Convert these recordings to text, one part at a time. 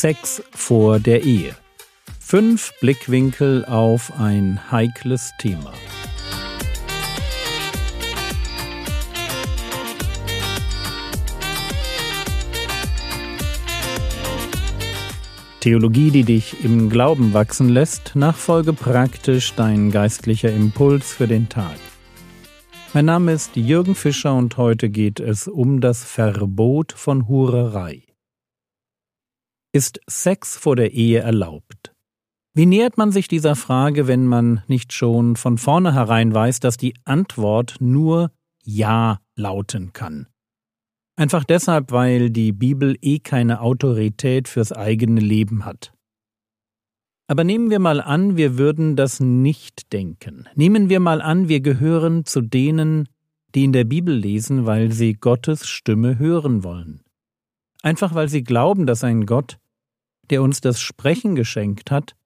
Sex vor der Ehe. Fünf Blickwinkel auf ein heikles Thema. Theologie, die dich im Glauben wachsen lässt, nachfolge praktisch dein geistlicher Impuls für den Tag. Mein Name ist Jürgen Fischer und heute geht es um das Verbot von Hurerei. Ist Sex vor der Ehe erlaubt? Wie nähert man sich dieser Frage, wenn man nicht schon von vornherein weiß, dass die Antwort nur Ja lauten kann? Einfach deshalb, weil die Bibel eh keine Autorität fürs eigene Leben hat. Aber nehmen wir mal an, wir würden das nicht denken. Nehmen wir mal an, wir gehören zu denen, die in der Bibel lesen, weil sie Gottes Stimme hören wollen. Einfach weil sie glauben, dass ein Gott, der uns das Sprechen geschenkt hat,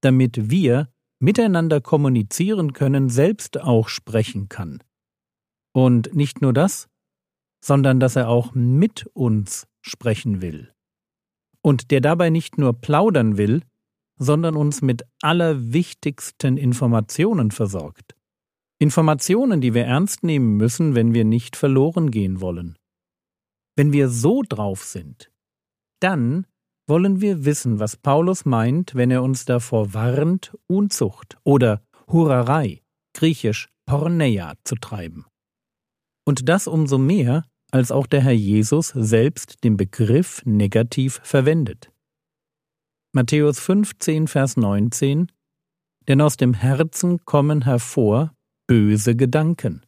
damit wir miteinander kommunizieren können, selbst auch sprechen kann. Und nicht nur das, sondern dass er auch mit uns sprechen will. Und der dabei nicht nur plaudern will, sondern uns mit allerwichtigsten Informationen versorgt. Informationen, die wir ernst nehmen müssen, wenn wir nicht verloren gehen wollen. Wenn wir so drauf sind, dann wollen wir wissen, was Paulus meint, wenn er uns davor warnt, Unzucht oder Hurerei, griechisch Porneia, zu treiben. Und das umso mehr, als auch der Herr Jesus selbst den Begriff negativ verwendet. Matthäus 15, Vers 19 Denn aus dem Herzen kommen hervor böse Gedanken.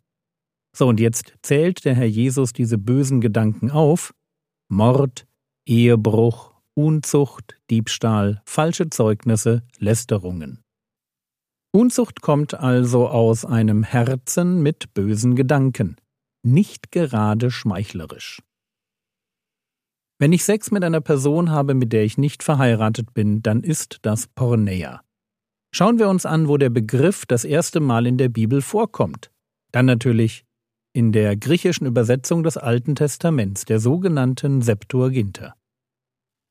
So, und jetzt zählt der Herr Jesus diese bösen Gedanken auf Mord, Ehebruch, Unzucht, Diebstahl, falsche Zeugnisse, Lästerungen. Unzucht kommt also aus einem Herzen mit bösen Gedanken nicht gerade schmeichlerisch. Wenn ich Sex mit einer Person habe, mit der ich nicht verheiratet bin, dann ist das Porneia. Schauen wir uns an, wo der Begriff das erste Mal in der Bibel vorkommt. Dann natürlich in der griechischen Übersetzung des Alten Testaments, der sogenannten Septuaginta.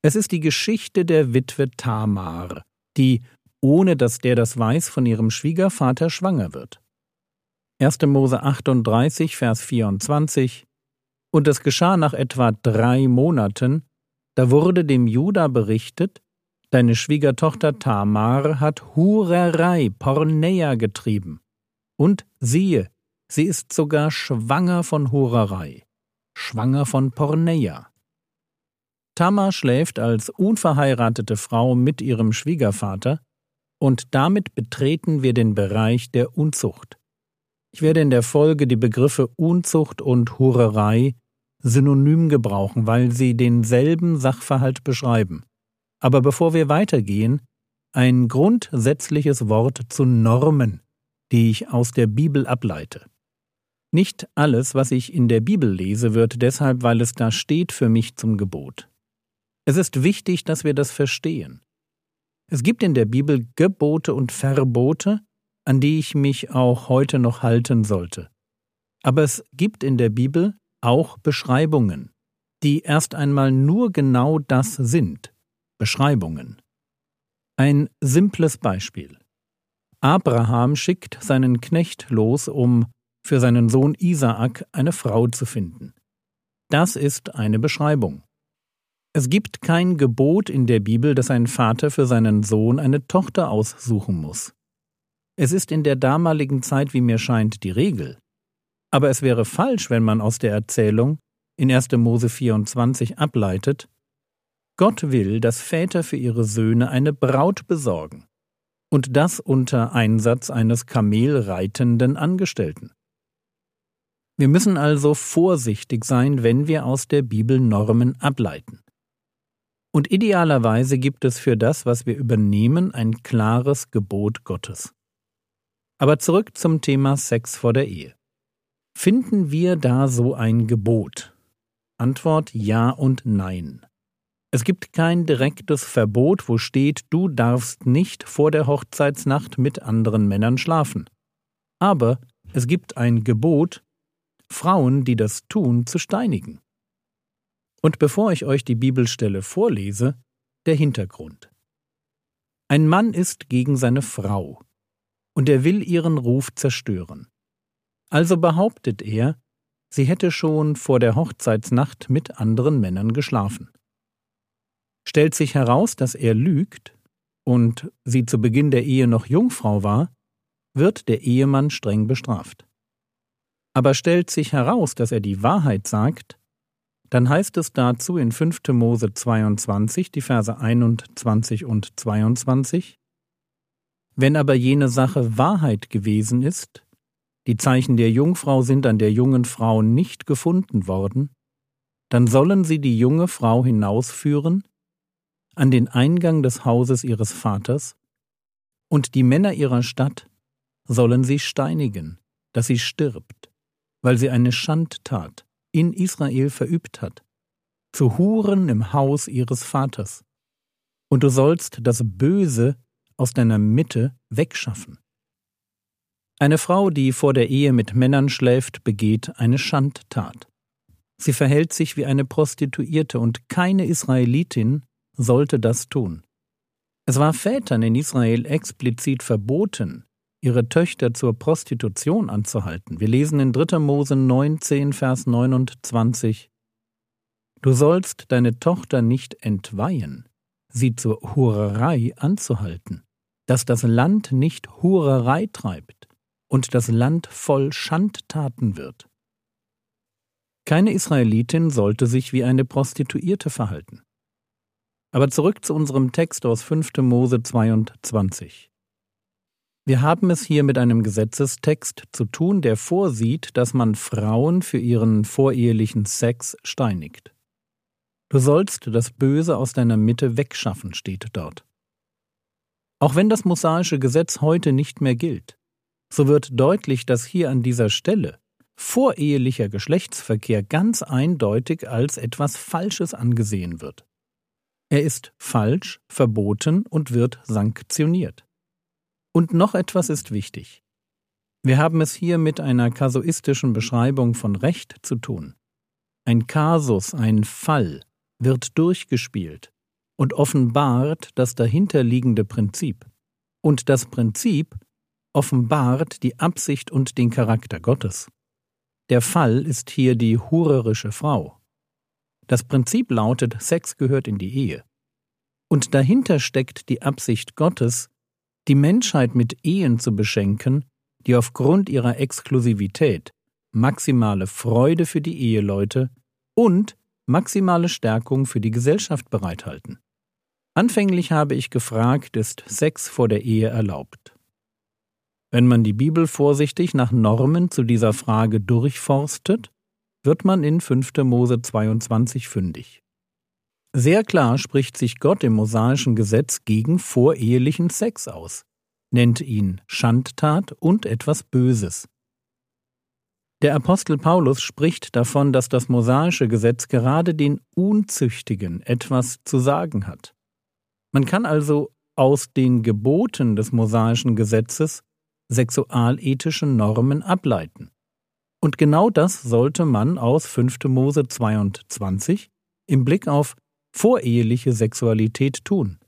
Es ist die Geschichte der Witwe Tamar, die, ohne dass der das weiß, von ihrem Schwiegervater schwanger wird. 1. Mose 38, Vers 24 Und es geschah nach etwa drei Monaten, da wurde dem Juda berichtet, deine Schwiegertochter Tamar hat Hurerei, Porneia getrieben. Und siehe, sie ist sogar schwanger von Hurerei, schwanger von Porneia. Tamar schläft als unverheiratete Frau mit ihrem Schwiegervater, und damit betreten wir den Bereich der Unzucht. Ich werde in der Folge die Begriffe Unzucht und Hurerei synonym gebrauchen, weil sie denselben Sachverhalt beschreiben. Aber bevor wir weitergehen, ein grundsätzliches Wort zu Normen, die ich aus der Bibel ableite. Nicht alles, was ich in der Bibel lese, wird deshalb, weil es da steht, für mich zum Gebot. Es ist wichtig, dass wir das verstehen. Es gibt in der Bibel Gebote und Verbote, an die ich mich auch heute noch halten sollte. Aber es gibt in der Bibel auch Beschreibungen, die erst einmal nur genau das sind Beschreibungen. Ein simples Beispiel. Abraham schickt seinen Knecht los, um für seinen Sohn Isaak eine Frau zu finden. Das ist eine Beschreibung. Es gibt kein Gebot in der Bibel, dass ein Vater für seinen Sohn eine Tochter aussuchen muss. Es ist in der damaligen Zeit, wie mir scheint, die Regel. Aber es wäre falsch, wenn man aus der Erzählung in 1. Mose 24 ableitet, Gott will, dass Väter für ihre Söhne eine Braut besorgen, und das unter Einsatz eines kamelreitenden Angestellten. Wir müssen also vorsichtig sein, wenn wir aus der Bibel Normen ableiten. Und idealerweise gibt es für das, was wir übernehmen, ein klares Gebot Gottes. Aber zurück zum Thema Sex vor der Ehe. Finden wir da so ein Gebot? Antwort ja und nein. Es gibt kein direktes Verbot, wo steht, du darfst nicht vor der Hochzeitsnacht mit anderen Männern schlafen. Aber es gibt ein Gebot, Frauen, die das tun, zu steinigen. Und bevor ich euch die Bibelstelle vorlese, der Hintergrund. Ein Mann ist gegen seine Frau, und er will ihren Ruf zerstören. Also behauptet er, sie hätte schon vor der Hochzeitsnacht mit anderen Männern geschlafen. Stellt sich heraus, dass er lügt und sie zu Beginn der Ehe noch Jungfrau war, wird der Ehemann streng bestraft. Aber stellt sich heraus, dass er die Wahrheit sagt, dann heißt es dazu in 5. Mose 22, die Verse 21 und 22, Wenn aber jene Sache Wahrheit gewesen ist, die Zeichen der Jungfrau sind an der jungen Frau nicht gefunden worden, dann sollen sie die junge Frau hinausführen an den Eingang des Hauses ihres Vaters, und die Männer ihrer Stadt sollen sie steinigen, dass sie stirbt, weil sie eine Schandtat in Israel verübt hat, zu Huren im Haus ihres Vaters. Und du sollst das Böse aus deiner Mitte wegschaffen. Eine Frau, die vor der Ehe mit Männern schläft, begeht eine Schandtat. Sie verhält sich wie eine Prostituierte und keine Israelitin sollte das tun. Es war Vätern in Israel explizit verboten, ihre Töchter zur Prostitution anzuhalten. Wir lesen in 3. Mose 19, Vers 29 Du sollst deine Tochter nicht entweihen, sie zur Hurerei anzuhalten, dass das Land nicht Hurerei treibt und das Land voll Schandtaten wird. Keine Israelitin sollte sich wie eine Prostituierte verhalten. Aber zurück zu unserem Text aus 5. Mose 22. Wir haben es hier mit einem Gesetzestext zu tun, der vorsieht, dass man Frauen für ihren vorehelichen Sex steinigt. Du sollst das Böse aus deiner Mitte wegschaffen, steht dort. Auch wenn das mosaische Gesetz heute nicht mehr gilt, so wird deutlich, dass hier an dieser Stelle vorehelicher Geschlechtsverkehr ganz eindeutig als etwas Falsches angesehen wird. Er ist falsch, verboten und wird sanktioniert. Und noch etwas ist wichtig. Wir haben es hier mit einer kasuistischen Beschreibung von Recht zu tun. Ein Kasus, ein Fall, wird durchgespielt und offenbart das dahinterliegende Prinzip. Und das Prinzip offenbart die Absicht und den Charakter Gottes. Der Fall ist hier die hurerische Frau. Das Prinzip lautet, Sex gehört in die Ehe. Und dahinter steckt die Absicht Gottes, die Menschheit mit Ehen zu beschenken, die aufgrund ihrer Exklusivität maximale Freude für die Eheleute und maximale Stärkung für die Gesellschaft bereithalten. Anfänglich habe ich gefragt, ist Sex vor der Ehe erlaubt? Wenn man die Bibel vorsichtig nach Normen zu dieser Frage durchforstet, wird man in 5. Mose 22 fündig. Sehr klar spricht sich Gott im mosaischen Gesetz gegen vorehelichen Sex aus, nennt ihn Schandtat und etwas Böses. Der Apostel Paulus spricht davon, dass das mosaische Gesetz gerade den Unzüchtigen etwas zu sagen hat. Man kann also aus den Geboten des mosaischen Gesetzes sexualethische Normen ableiten. Und genau das sollte man aus 5. Mose 22 im Blick auf voreheliche Sexualität tun.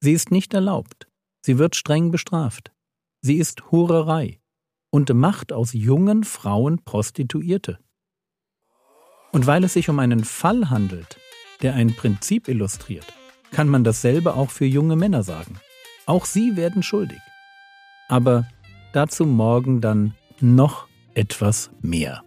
Sie ist nicht erlaubt, sie wird streng bestraft, sie ist Hurerei und macht aus jungen Frauen Prostituierte. Und weil es sich um einen Fall handelt, der ein Prinzip illustriert, kann man dasselbe auch für junge Männer sagen. Auch sie werden schuldig. Aber dazu morgen dann noch etwas mehr.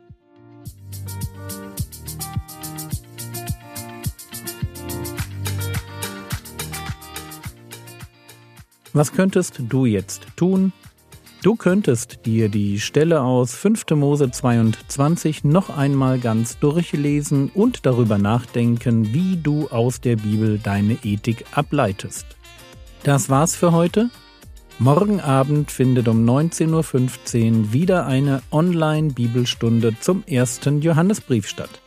Was könntest du jetzt tun? Du könntest dir die Stelle aus 5. Mose 22 noch einmal ganz durchlesen und darüber nachdenken, wie du aus der Bibel deine Ethik ableitest. Das war's für heute. Morgen Abend findet um 19.15 Uhr wieder eine Online-Bibelstunde zum ersten Johannesbrief statt.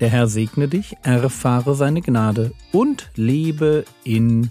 Der Herr segne dich, erfahre seine Gnade und lebe in